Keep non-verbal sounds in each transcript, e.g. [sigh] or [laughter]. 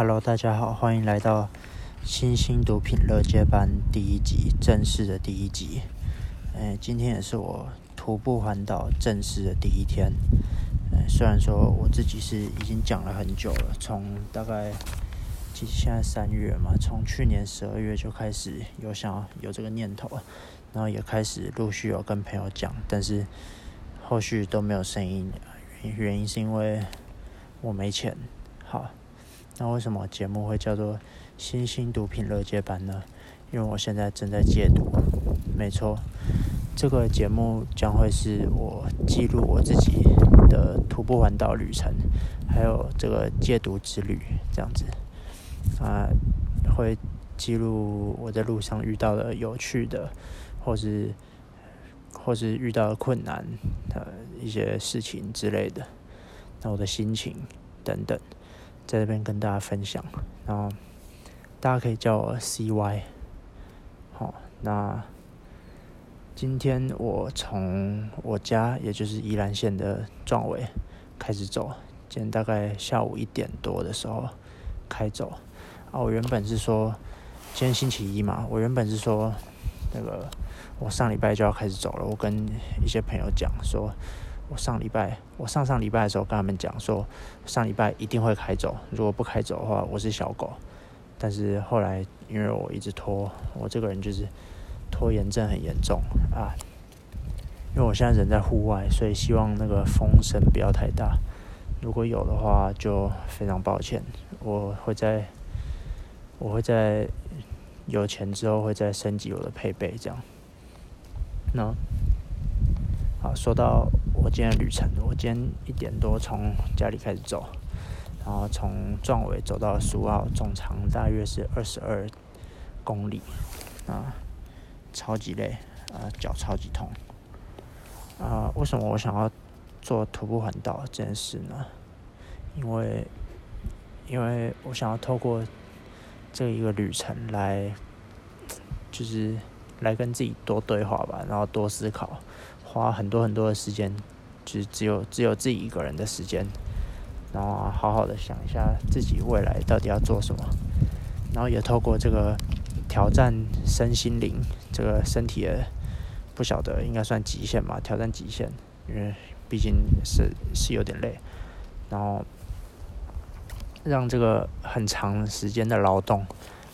Hello，大家好，欢迎来到新兴毒品乐接班第一集正式的第一集。诶，今天也是我徒步环岛正式的第一天。诶，虽然说我自己是已经讲了很久了，从大概其实现在三月嘛，从去年十二月就开始有想有这个念头，然后也开始陆续有跟朋友讲，但是后续都没有声音。原因是因为我没钱。好。那为什么节目会叫做“新兴毒品乐界班”呢？因为我现在正在戒毒。没错，这个节目将会是我记录我自己的徒步环岛旅程，还有这个戒毒之旅这样子。啊，会记录我在路上遇到的有趣的，或是或是遇到的困难的一些事情之类的，那我的心情等等。在这边跟大家分享，然后大家可以叫我 CY。好，那今天我从我家，也就是宜兰县的壮伟开始走，今天大概下午一点多的时候开走。啊，我原本是说今天星期一嘛，我原本是说那个我上礼拜就要开始走了，我跟一些朋友讲说。我上礼拜，我上上礼拜的时候跟他们讲说，上礼拜一定会开走，如果不开走的话，我是小狗。但是后来因为我一直拖，我这个人就是拖延症很严重啊。因为我现在人在户外，所以希望那个风声不要太大。如果有的话，就非常抱歉。我会在，我会在有钱之后会再升级我的配备，这样。那。好，说到我今天的旅程，我今天一点多从家里开始走，然后从壮尾走到苏澳，总长大约是二十二公里，啊，超级累，啊，脚超级痛，啊，为什么我想要做徒步环岛这件事呢？因为，因为我想要透过这一个旅程来，就是来跟自己多对话吧，然后多思考。花很多很多的时间，只只有只有自己一个人的时间，然后好好的想一下自己未来到底要做什么，然后也透过这个挑战身心灵，这个身体的不晓得应该算极限嘛，挑战极限，因为毕竟是是有点累，然后让这个很长时间的劳动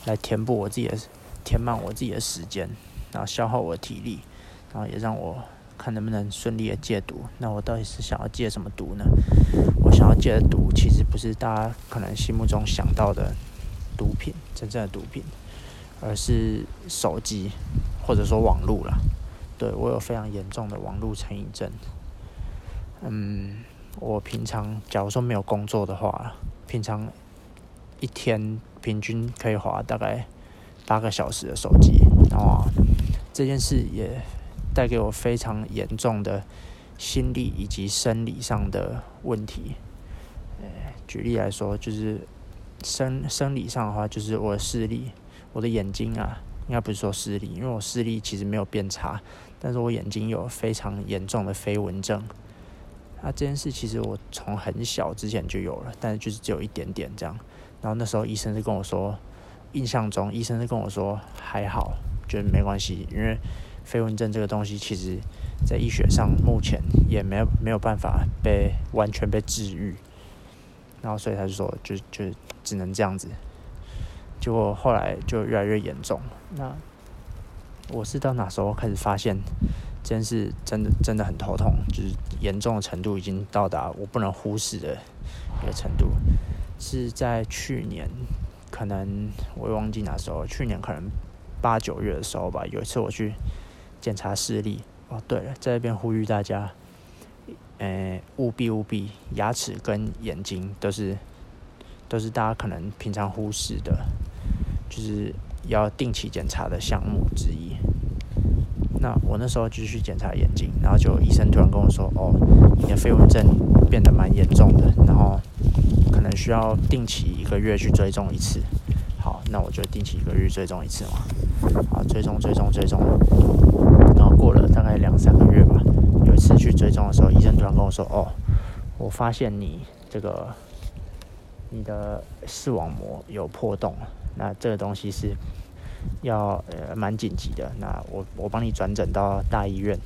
来填补我自己的填满我自己的时间，然后消耗我体力，然后也让我。看能不能顺利的戒毒？那我到底是想要戒什么毒呢？我想要戒的毒，其实不是大家可能心目中想到的毒品，真正的毒品，而是手机或者说网络了。对我有非常严重的网络成瘾症。嗯，我平常假如说没有工作的话，平常一天平均可以花大概八个小时的手机，然后这件事也。带给我非常严重的心理以及生理上的问题。呃，举例来说，就是生生理上的话，就是我的视力，我的眼睛啊，应该不是说视力，因为我视力其实没有变差，但是我眼睛有非常严重的飞蚊症。那这件事其实我从很小之前就有了，但是就是只有一点点这样。然后那时候医生是跟我说，印象中医生是跟我说还好，觉得没关系，因为。飞蚊症这个东西，其实，在医学上目前也没有没有办法被完全被治愈，然后所以他就说，就就只能这样子。结果后来就越来越严重。那我是到哪时候开始发现真是真的真的很头痛，就是严重的程度已经到达我不能忽视的一个程度，是在去年，可能我忘记哪时候，去年可能八九月的时候吧，有一次我去。检查视力哦，对了，在这边呼吁大家，呃，务必务必，牙齿跟眼睛都是都是大家可能平常忽视的，就是要定期检查的项目之一。那我那时候就去检查眼睛，然后就医生突然跟我说：“哦，你的飞蚊症变得蛮严重的，然后可能需要定期一个月去追踪一次。”好，那我就定期一个月追踪一次嘛。好，追踪追踪追踪。然后过了大概两三个月吧，有一次去追踪的时候，医生突然跟我说：“哦，我发现你这个你的视网膜有破洞，那这个东西是要呃蛮紧急的。那我我帮你转诊到大医院，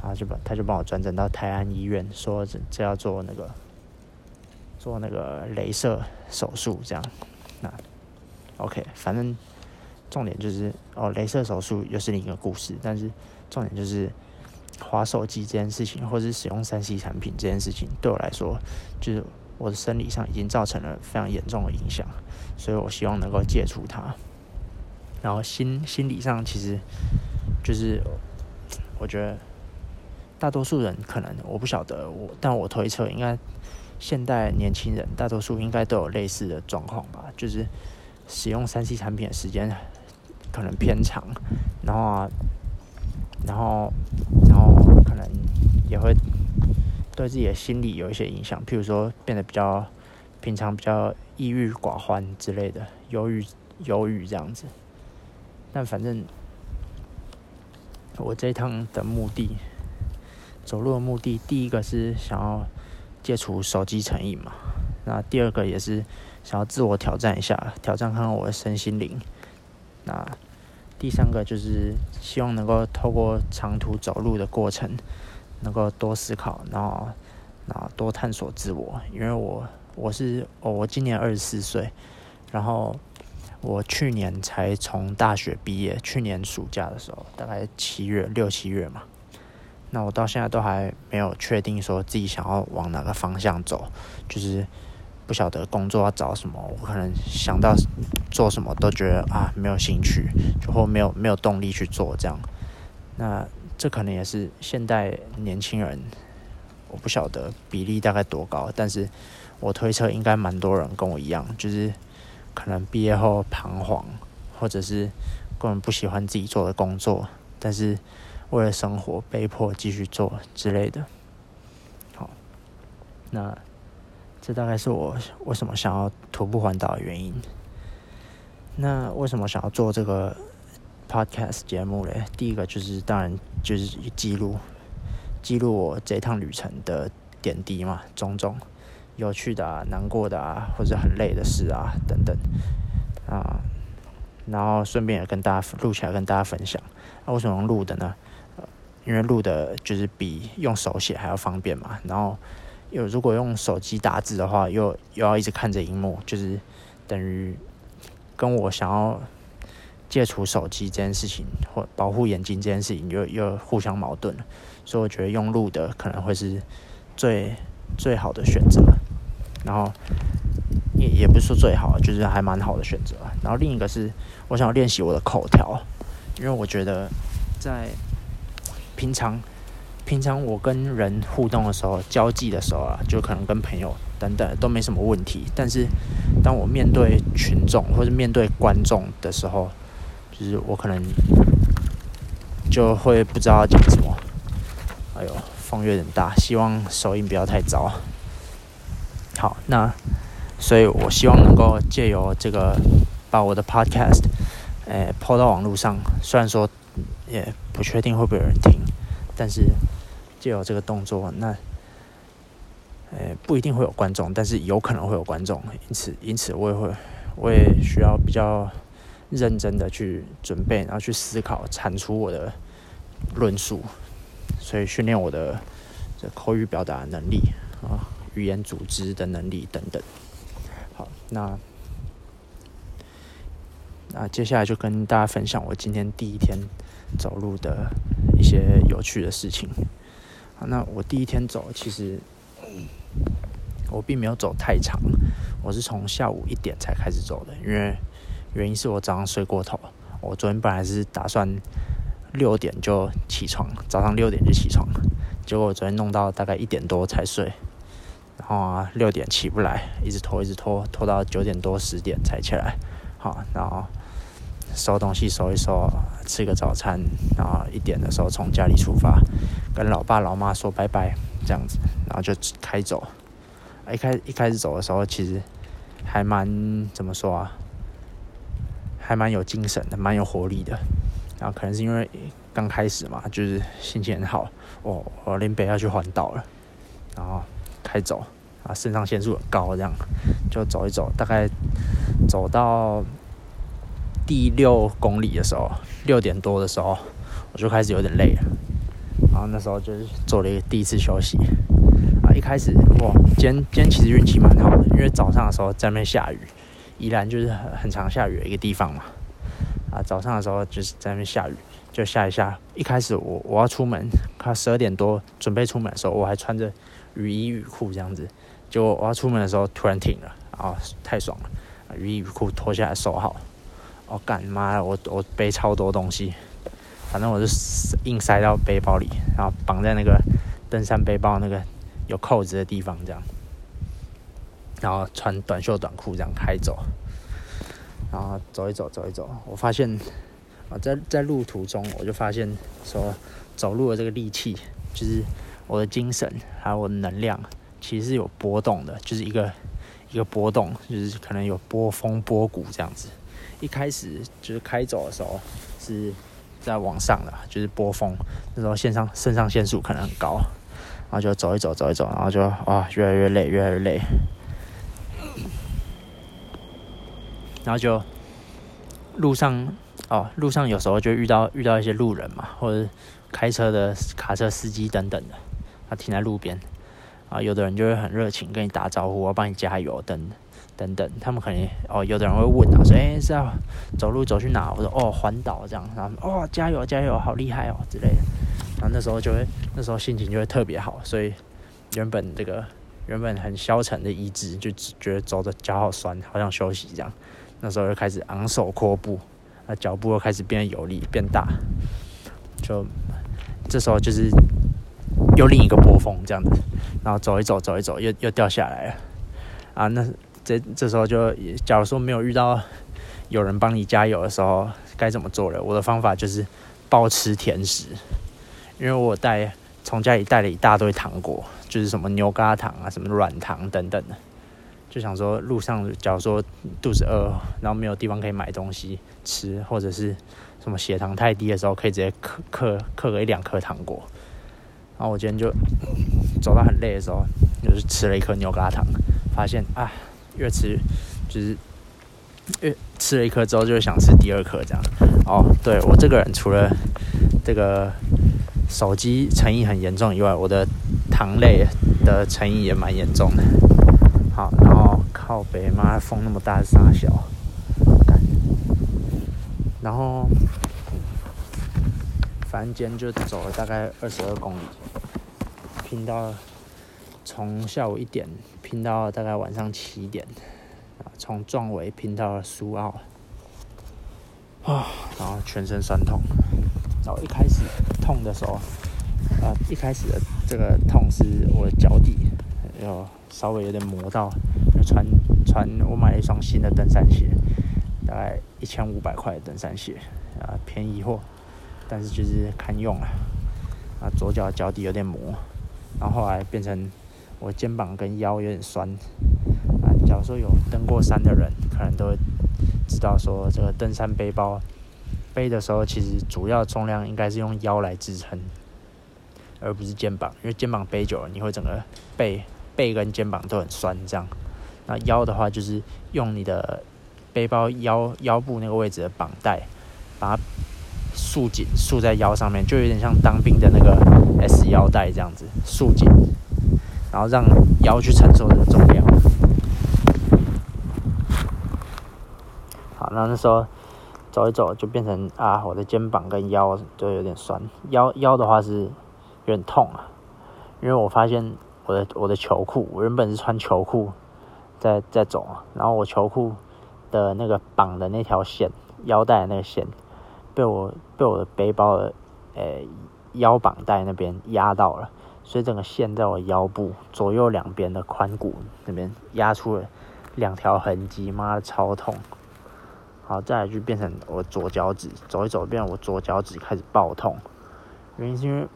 然后就把他就帮我转诊到泰安医院，说这这要做那个做那个镭射手术这样。OK，反正重点就是哦，镭射手术又是另一个故事，但是重点就是滑手机这件事情，或是使用三 C 产品这件事情，对我来说就是。我的生理上已经造成了非常严重的影响，所以我希望能够戒除它。然后心心理上，其实就是我觉得大多数人可能我不晓得我，但我推测应该现代年轻人大多数应该都有类似的状况吧，就是使用三 C 产品的时间可能偏长，然后啊，然后然后可能也会。对自己的心理有一些影响，譬如说变得比较平常比较抑郁寡欢之类的，忧郁忧郁这样子。但反正我这一趟的目的，走路的目的，第一个是想要戒除手机成瘾嘛，那第二个也是想要自我挑战一下，挑战看看我的身心灵。那第三个就是希望能够透过长途走路的过程。能够多思考，然后，然后多探索自我。因为我我是哦，我今年二十四岁，然后我去年才从大学毕业，去年暑假的时候，大概七月六七月嘛。那我到现在都还没有确定说自己想要往哪个方向走，就是不晓得工作要找什么。我可能想到做什么都觉得啊没有兴趣，就或没有没有动力去做这样。那。这可能也是现代年轻人，我不晓得比例大概多高，但是我推测应该蛮多人跟我一样，就是可能毕业后彷徨，或者是根本不喜欢自己做的工作，但是为了生活被迫继续做之类的。好，那这大概是我为什么想要徒步环岛的原因。那为什么想要做这个？Podcast 节目嘞，第一个就是当然就是记录记录我这趟旅程的点滴嘛，种种有趣的啊、难过的啊，或者很累的事啊等等啊，然后顺便也跟大家录起来跟大家分享。那为什么录的呢？因为录的就是比用手写还要方便嘛。然后有如果用手机打字的话，又又要一直看着荧幕，就是等于跟我想要。戒除手机这件事情，或保护眼睛这件事情，又又互相矛盾了。所以我觉得用录的可能会是最最好的选择。然后也也不是说最好，就是还蛮好的选择。然后另一个是，我想要练习我的口条，因为我觉得在平常平常我跟人互动的时候、交际的时候啊，就可能跟朋友等等都没什么问题。但是当我面对群众或者面对观众的时候，就是我可能就会不知道讲什么，哎呦，风有点大，希望收音不要太糟。好，那所以我希望能够借由这个把我的 podcast 诶抛到网络上，虽然说也不确定会不会有人听，但是借由这个动作，那诶不一定会有观众，但是有可能会有观众，因此因此我也会我也需要比较。认真的去准备，然后去思考，产出我的论述，所以训练我的这口语表达能力啊，语言组织的能力等等。好，那那接下来就跟大家分享我今天第一天走路的一些有趣的事情。那我第一天走，其实我并没有走太长，我是从下午一点才开始走的，因为。原因是我早上睡过头，我昨天本来是打算六点就起床，早上六点就起床，结果我昨天弄到大概一点多才睡，然后啊六点起不来，一直拖一直拖，拖到九点多十点才起来，好，然后收东西收一收，吃个早餐，然后一点的时候从家里出发，跟老爸老妈说拜拜，这样子，然后就开走。一开一开始走的时候，其实还蛮怎么说啊？还蛮有精神的，蛮有活力的。然后可能是因为刚开始嘛，就是心情很好。我我林北要去环岛了，然后开走啊，肾上腺素很高，这样就走一走，大概走到第六公里的时候，六点多的时候，我就开始有点累了。然后那时候就是做了一个第一次休息。啊，一开始哇，今天今天其实运气蛮好的，因为早上的时候在那边下雨，宜兰就是很很常下雨的一个地方嘛。啊，早上的时候就是在那边下雨，就下一下。一开始我我要出门，快十二点多准备出门的时候，我还穿着雨衣雨裤这样子。结果我要出门的时候突然停了，啊，太爽了！雨衣雨裤脱下来收好。哦，干妈，我我背超多东西，反正我就硬塞到背包里，然后绑在那个登山背包那个有扣子的地方这样，然后穿短袖短裤这样开走。然后走一走，走一走，我发现啊，在在路途中，我就发现说，走路的这个力气，就是我的精神还有我的能量，其实是有波动的，就是一个一个波动，就是可能有波峰波谷这样子。一开始就是开走的时候是在往上的，就是波峰，那时候线上肾上腺素可能很高，然后就走一走，走一走，然后就啊，越来越累，越来越累。然后就路上哦，路上有时候就遇到遇到一些路人嘛，或者开车的卡车司机等等的，他停在路边啊，有的人就会很热情跟你打招呼，我帮你加油等等等等。他们可能哦，有的人会问啊，说哎是要走路走去哪？我说哦环岛这样，然后哦加油加油，好厉害哦之类的。然后那时候就会那时候心情就会特别好，所以原本这个原本很消沉的意志，就只觉得走的脚好酸，好想休息这样。那时候就开始昂首阔步，那脚步又开始变得有力变大，就这时候就是又另一个波峰这样子，然后走一走走一走又又掉下来了，啊，那这这时候就假如说没有遇到有人帮你加油的时候，该怎么做了？我的方法就是暴吃甜食，因为我带从家里带了一大堆糖果，就是什么牛轧糖啊、什么软糖等等的。就想说，路上假如说肚子饿，然后没有地方可以买东西吃，或者是什么血糖太低的时候，可以直接嗑嗑嗑个一两颗糖果。然后我今天就走到很累的时候，就是吃了一颗牛轧糖，发现啊，越吃就是越吃了一颗之后，就想吃第二颗这样。哦，对我这个人除了这个手机成瘾很严重以外，我的糖类的成瘾也蛮严重的。好，然后靠北，妈风那么大，傻小。然后，反正今天就走了大概二十二公里，拼到从下午一点拼到大概晚上七点，啊从壮围拼到了苏澳，啊，然后全身酸痛，然后一开始痛的时候，啊，一开始的这个痛是我的脚底。有稍微有点磨到，就穿穿我买了一双新的登山鞋，大概一千五百块的登山鞋啊，便宜货，但是就是堪用了。啊，左脚脚底有点磨，然后后来变成我肩膀跟腰有点酸。啊，假如说有登过山的人，可能都会知道说，这个登山背包背的时候，其实主要重量应该是用腰来支撑，而不是肩膀，因为肩膀背久了，你会整个背。背跟肩膀都很酸，这样。那腰的话，就是用你的背包腰腰部那个位置的绑带，把它束紧，束在腰上面，就有点像当兵的那个 S 腰带这样子，束紧，然后让腰去承受这个重量。好，那那时候走一走，就变成啊，我的肩膀跟腰都有点酸。腰腰的话是有点痛啊，因为我发现。我的我的球裤，我原本是穿球裤在在走啊，然后我球裤的那个绑的那条线，腰带那个线，被我被我的背包的呃腰绑带那边压到了，所以整个线在我腰部左右两边的髋骨那边压出了两条痕迹，妈的超痛。好，再来就变成我左脚趾走一走，变成我左脚趾开始爆痛，原因是因为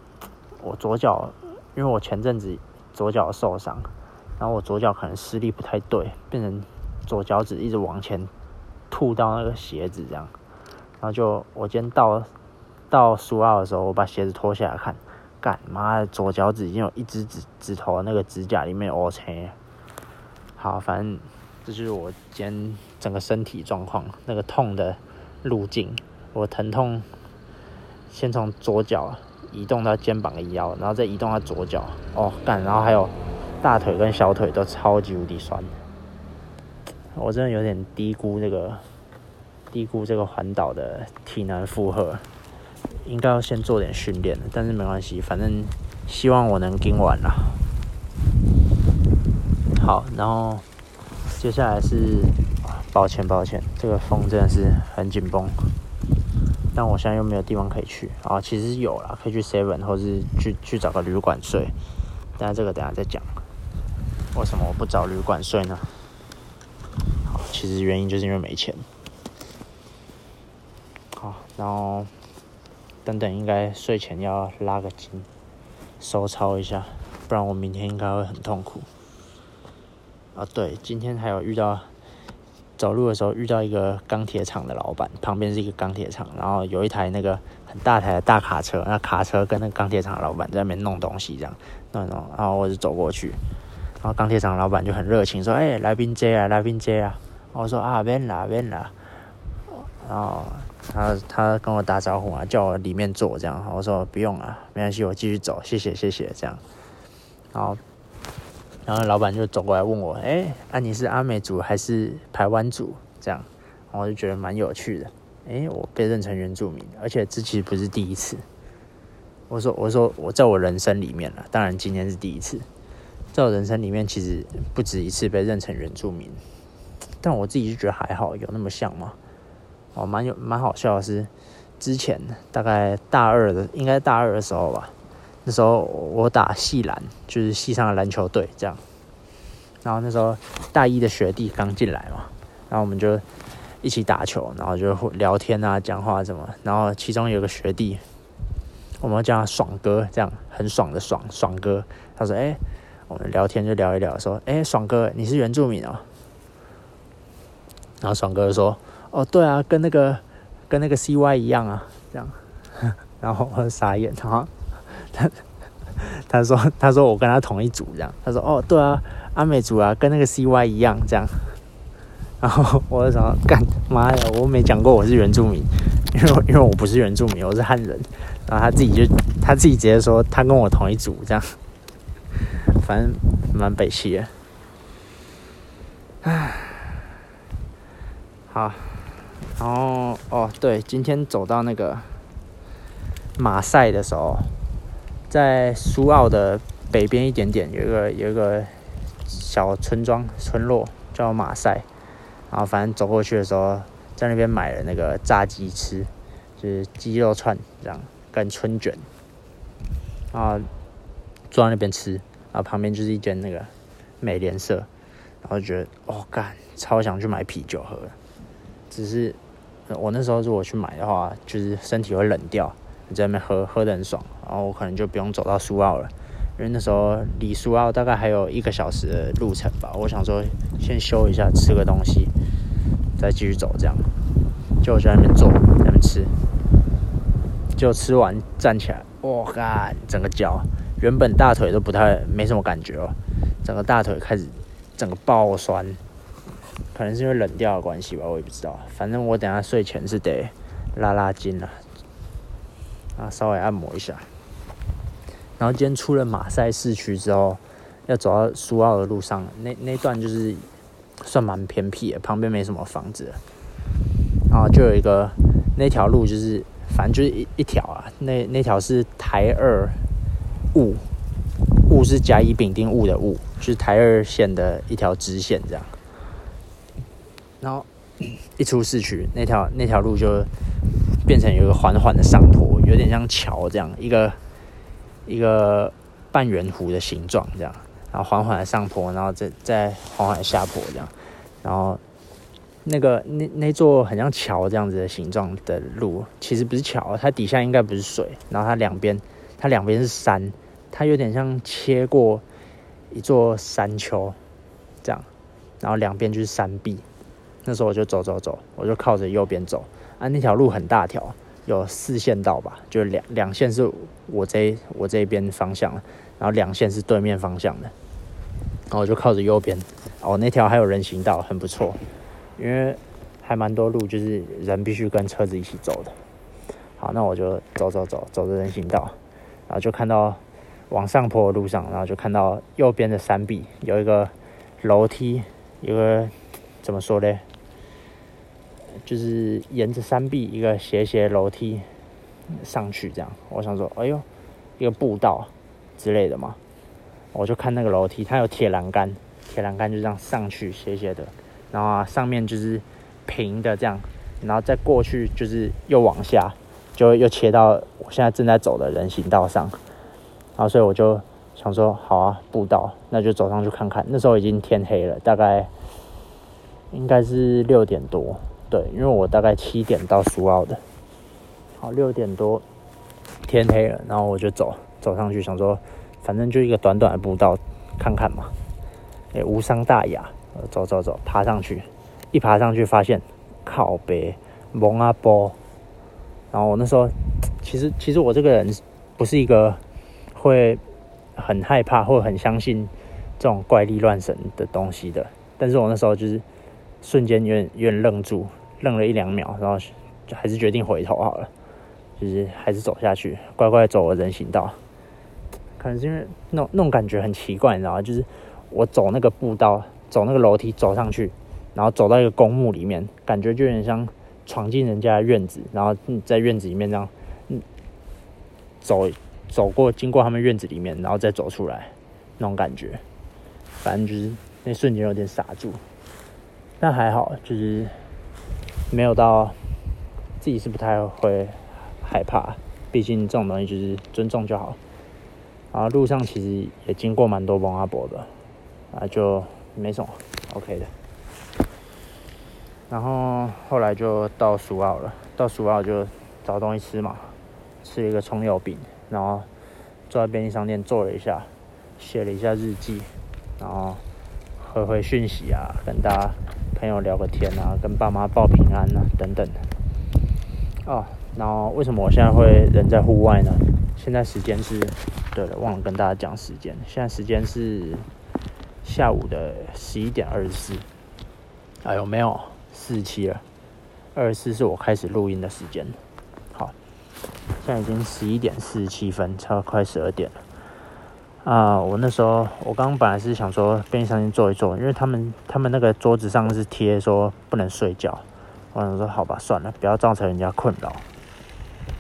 我左脚，因为我前阵子。左脚受伤，然后我左脚可能施力不太对，变成左脚趾一直往前吐到那个鞋子这样，然后就我今天到到苏澳的时候，我把鞋子脱下来看，干妈的左脚趾已经有一只指指头那个指甲里面 O 青，好，反正这就是我今天整个身体状况，那个痛的路径，我疼痛先从左脚移动到肩膀的腰，然后再移动到左脚，哦干，然后还有大腿跟小腿都超级无敌酸，我真的有点低估这个低估这个环岛的体能负荷，应该要先做点训练的但是没关系，反正希望我能跟完啦。好，然后。接下来是，抱歉抱歉，这个风真的是很紧绷，但我现在又没有地方可以去啊。其实有啦，可以去 Seven 或是去去找个旅馆睡，但是这个等下再讲。为什么我不找旅馆睡呢？好，其实原因就是因为没钱。好，然后等等应该睡前要拉个筋，收操一下，不然我明天应该会很痛苦。啊，对，今天还有遇到走路的时候遇到一个钢铁厂的老板，旁边是一个钢铁厂，然后有一台那个很大台的大卡车，那卡车跟那个钢铁厂老板在那边弄东西，这样弄弄，然后我就走过去，然后钢铁厂老板就很热情说：“哎，来宾接啊，来宾接啊。”我说：“啊，别啦，别啦。”然后他他跟我打招呼啊，叫我里面坐，这样，我说：“不用了，没关系，我继续走，谢谢谢谢。”这样，然后。然后老板就走过来问我：“哎，啊你是阿美族还是台湾族？”这样，我就觉得蛮有趣的。哎，我被认成原住民，而且这其实不是第一次。我说：“我说我在我人生里面了，当然今天是第一次。在我人生里面，其实不止一次被认成原住民，但我自己就觉得还好，有那么像吗？哦，蛮有蛮好笑的是，之前大概大二的，应该大二的时候吧。”那时候我打系篮，就是系上的篮球队这样。然后那时候大一的学弟刚进来嘛，然后我们就一起打球，然后就聊天啊、讲话什么。然后其中有个学弟，我们叫他爽哥，这样很爽的爽爽哥。他说：“哎，我们聊天就聊一聊，说，哎，爽哥，你是原住民哦？”然后爽哥说：“哦，对啊，跟那个跟那个 CY 一样啊，这样。[laughs] ”然后我傻眼，哈。他 [laughs] 他说他说我跟他同一组这样，他说哦对啊，阿美族啊，跟那个 CY 一样这样。然后我就想干妈呀，我没讲过我是原住民，因为因为我不是原住民，我是汉人。然后他自己就他自己直接说他跟我同一组这样，反正蛮北气的。唉，好，然后哦对，今天走到那个马赛的时候。在苏澳的北边一点点，有一个有一个小村庄村落叫马赛，然后反正走过去的时候，在那边买了那个炸鸡吃，就是鸡肉串这样跟春卷，然后坐在那边吃，然后旁边就是一间那个美联社，然后觉得哦干，超想去买啤酒喝，只是我那时候如果去买的话，就是身体会冷掉。你在那边喝喝的很爽，然后我可能就不用走到苏澳了，因为那时候离苏澳大概还有一个小时的路程吧。我想说先休一下，吃个东西，再继续走这样。就我在那边坐，在那边吃，就吃完站起来，哇干，整个脚原本大腿都不太没什么感觉哦，整个大腿开始整个爆酸，可能是因为冷掉的关系吧，我也不知道。反正我等下睡前是得拉拉筋了。啊，稍微按摩一下。然后今天出了马赛市区之后，要走到苏澳的路上，那那段就是算蛮偏僻的，旁边没什么房子。然后就有一个那条路，就是反正就是一一条啊，那那条是台二雾雾是甲乙丙丁戊的戊，就是台二线的一条支线这样。然后一出市区，那条那条路就。变成有一个缓缓的上坡，有点像桥这样，一个一个半圆弧的形状这样，然后缓缓的上坡，然后再再缓缓下坡这样，然后那个那那座很像桥这样子的形状的路，其实不是桥，它底下应该不是水，然后它两边它两边是山，它有点像切过一座山丘这样，然后两边就是山壁，那时候我就走走走，我就靠着右边走。啊，那条路很大条，有四线道吧，就两两线是我这我这边方向然后两线是对面方向的。然后我就靠着右边，哦，那条还有人行道，很不错，因为还蛮多路，就是人必须跟车子一起走的。好，那我就走走走，走着人行道，然后就看到往上坡的路上，然后就看到右边的山壁有一个楼梯，有个怎么说呢？就是沿着山壁一个斜斜楼梯上去，这样。我想说，哎呦，一个步道之类的嘛。我就看那个楼梯，它有铁栏杆，铁栏杆就这样上去斜斜的，然后啊上面就是平的这样，然后再过去就是又往下。就又切到我现在正在走的人行道上，然后所以我就想说，好啊，步道，那就走上去看看。那时候已经天黑了，大概应该是六点多，对，因为我大概七点到苏澳的，好，六点多天黑了，然后我就走走上去，想说，反正就一个短短的步道，看看嘛，也无伤大雅，走走走，爬上去，一爬上去发现靠背蒙阿波。然后我那时候，其实其实我这个人不是一个会很害怕或很相信这种怪力乱神的东西的，但是我那时候就是瞬间有点有点愣住，愣了一两秒，然后就还是决定回头好了，就是还是走下去，乖乖走了人行道。可能是因为那种那种感觉很奇怪，你知道吗？就是我走那个步道，走那个楼梯走上去，然后走到一个公墓里面，感觉就有点像。闯进人家的院子，然后在院子里面这样，嗯，走走过，经过他们院子里面，然后再走出来，那种感觉，反正就是那瞬间有点傻住，但还好，就是没有到自己是不太会害怕，毕竟这种东西就是尊重就好。然后路上其实也经过蛮多蒙阿伯的，啊，就没什么，OK 的。然后后来就到苏澳了，到苏澳就找东西吃嘛，吃了一个葱油饼，然后坐在便利商店坐了一下，写了一下日记，然后回回讯息啊，跟大家朋友聊个天啊，跟爸妈报平安啊等等的。哦，然后为什么我现在会人在户外呢？现在时间是，对了，忘了跟大家讲时间，现在时间是下午的十一点二十四。哎呦，没有。四十七了，二十四是我开始录音的时间。好，现在已经十一点四十七分，差快十二点了。啊，我那时候我刚刚本来是想说便利商店坐一坐，因为他们他们那个桌子上是贴说不能睡觉。我想说好吧，算了，不要造成人家困扰。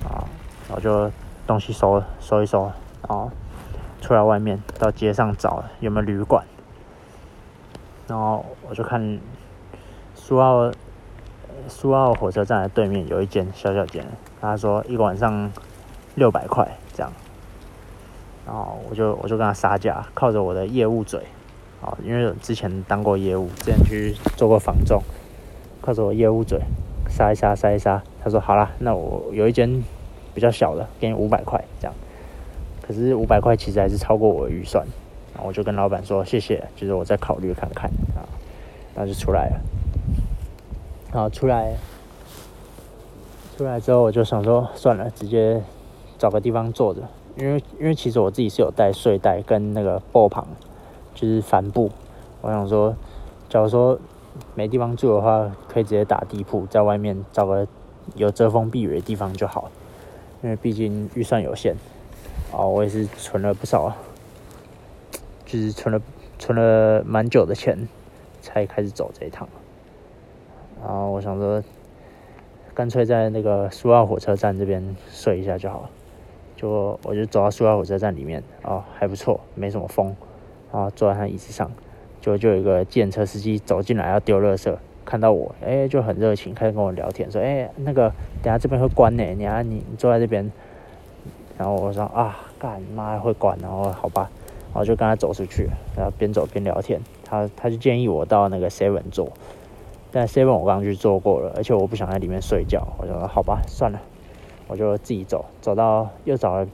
啊，然后就东西收收一收，然后出来外面到街上找有没有旅馆。然后我就看。苏澳，苏澳火车站的对面有一间小小间，他说一个晚上六百块，然后我就我就跟他杀价，靠着我的业务嘴，啊，因为之前当过业务，之前去做过房仲，靠着我业务嘴杀一杀杀一杀，他说好啦，那我有一间比较小的，给你五百块这样，可是五百块其实还是超过我的预算，然后我就跟老板说谢谢，就是我再考虑看看啊，然后就出来了。然后出来，出来之后我就想说，算了，直接找个地方坐着，因为因为其实我自己是有带睡袋跟那个布旁，就是帆布。我想说，假如说没地方住的话，可以直接打地铺，在外面找个有遮风避雨的地方就好，因为毕竟预算有限。哦，我也是存了不少，就是存了存了蛮久的钱，才开始走这一趟。然后我想说，干脆在那个苏澳火车站这边睡一下就好了。就我就走到苏澳火车站里面，哦，还不错，没什么风。然后坐在他椅子上，就就有一个电车司机走进来要丢垃圾，看到我，哎，就很热情，开始跟我聊天，说，哎，那个等下这边会关呢，你啊你你坐在这边。然后我说啊，干妈会关，然后好吧，然后就跟他走出去，然后边走边聊天。他他就建议我到那个 seven 坐。但 seven 我刚刚去做过了，而且我不想在里面睡觉，我说好吧，算了，我就自己走，走到又找了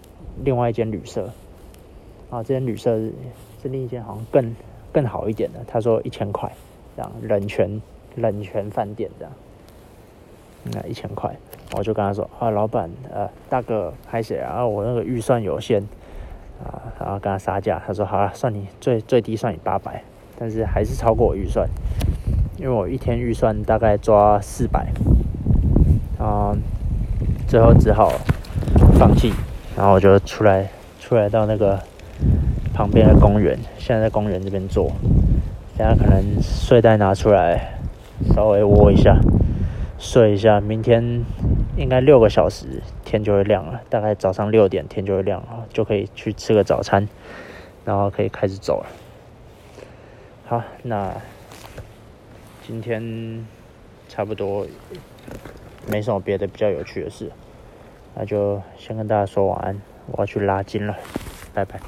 另外一间旅社，啊，这间旅社是是另一间好像更更好一点的，他说一千块，这样冷泉冷泉饭店这样，那一千块，我就跟他说啊，老板，呃，大哥，拍谁啊？我那个预算有限，啊，然后跟他杀价，他说好了，算你最最低算你八百，但是还是超过我预算，因为我一天预算大概抓四百，啊，最后只好放弃，然后我就出来出来到那个旁边的公园，现在在公园这边坐，等下可能睡袋拿出来稍微窝一下，睡一下，明天应该六个小时天就会亮了，大概早上六点天就会亮了，就可以去吃个早餐，然后可以开始走了。好，那今天差不多没什么别的比较有趣的事。那就先跟大家说晚安我要去拉筋了拜拜。